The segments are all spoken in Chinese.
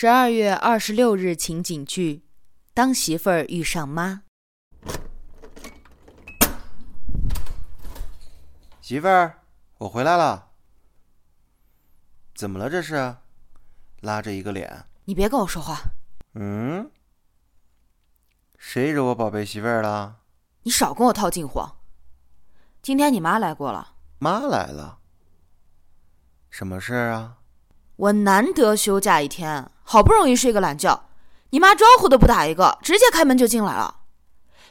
十二月二十六日情景剧：当媳妇儿遇上妈。媳妇儿，我回来了。怎么了？这是？拉着一个脸。你别跟我说话。嗯？谁惹我宝贝媳妇儿了？你少跟我套近乎。今天你妈来过了。妈来了？什么事儿啊？我难得休假一天，好不容易睡个懒觉，你妈招呼都不打一个，直接开门就进来了。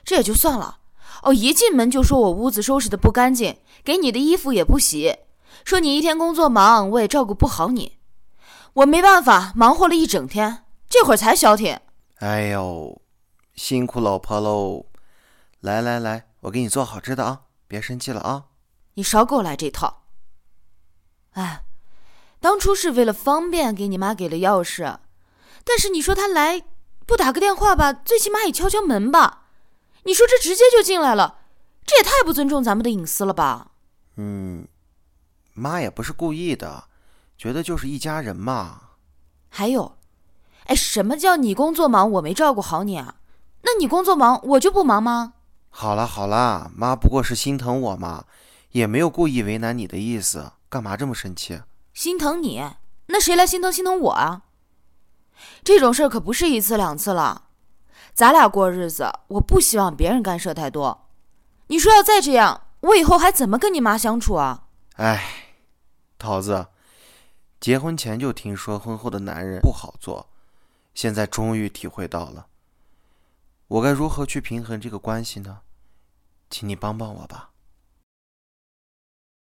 这也就算了，哦，一进门就说我屋子收拾的不干净，给你的衣服也不洗，说你一天工作忙，我也照顾不好你。我没办法，忙活了一整天，这会儿才消停。哎呦，辛苦老婆喽！来来来，我给你做好吃的啊，别生气了啊。你少给我来这套。哎。当初是为了方便给你妈给了钥匙，但是你说他来不打个电话吧，最起码也敲敲门吧。你说这直接就进来了，这也太不尊重咱们的隐私了吧？嗯，妈也不是故意的，觉得就是一家人嘛。还有，哎，什么叫你工作忙我没照顾好你啊？那你工作忙我就不忙吗？好了好了，妈不过是心疼我嘛，也没有故意为难你的意思，干嘛这么生气？心疼你，那谁来心疼心疼我啊？这种事儿可不是一次两次了。咱俩过日子，我不希望别人干涉太多。你说要再这样，我以后还怎么跟你妈相处啊？哎，桃子，结婚前就听说婚后的男人不好做，现在终于体会到了。我该如何去平衡这个关系呢？请你帮帮我吧。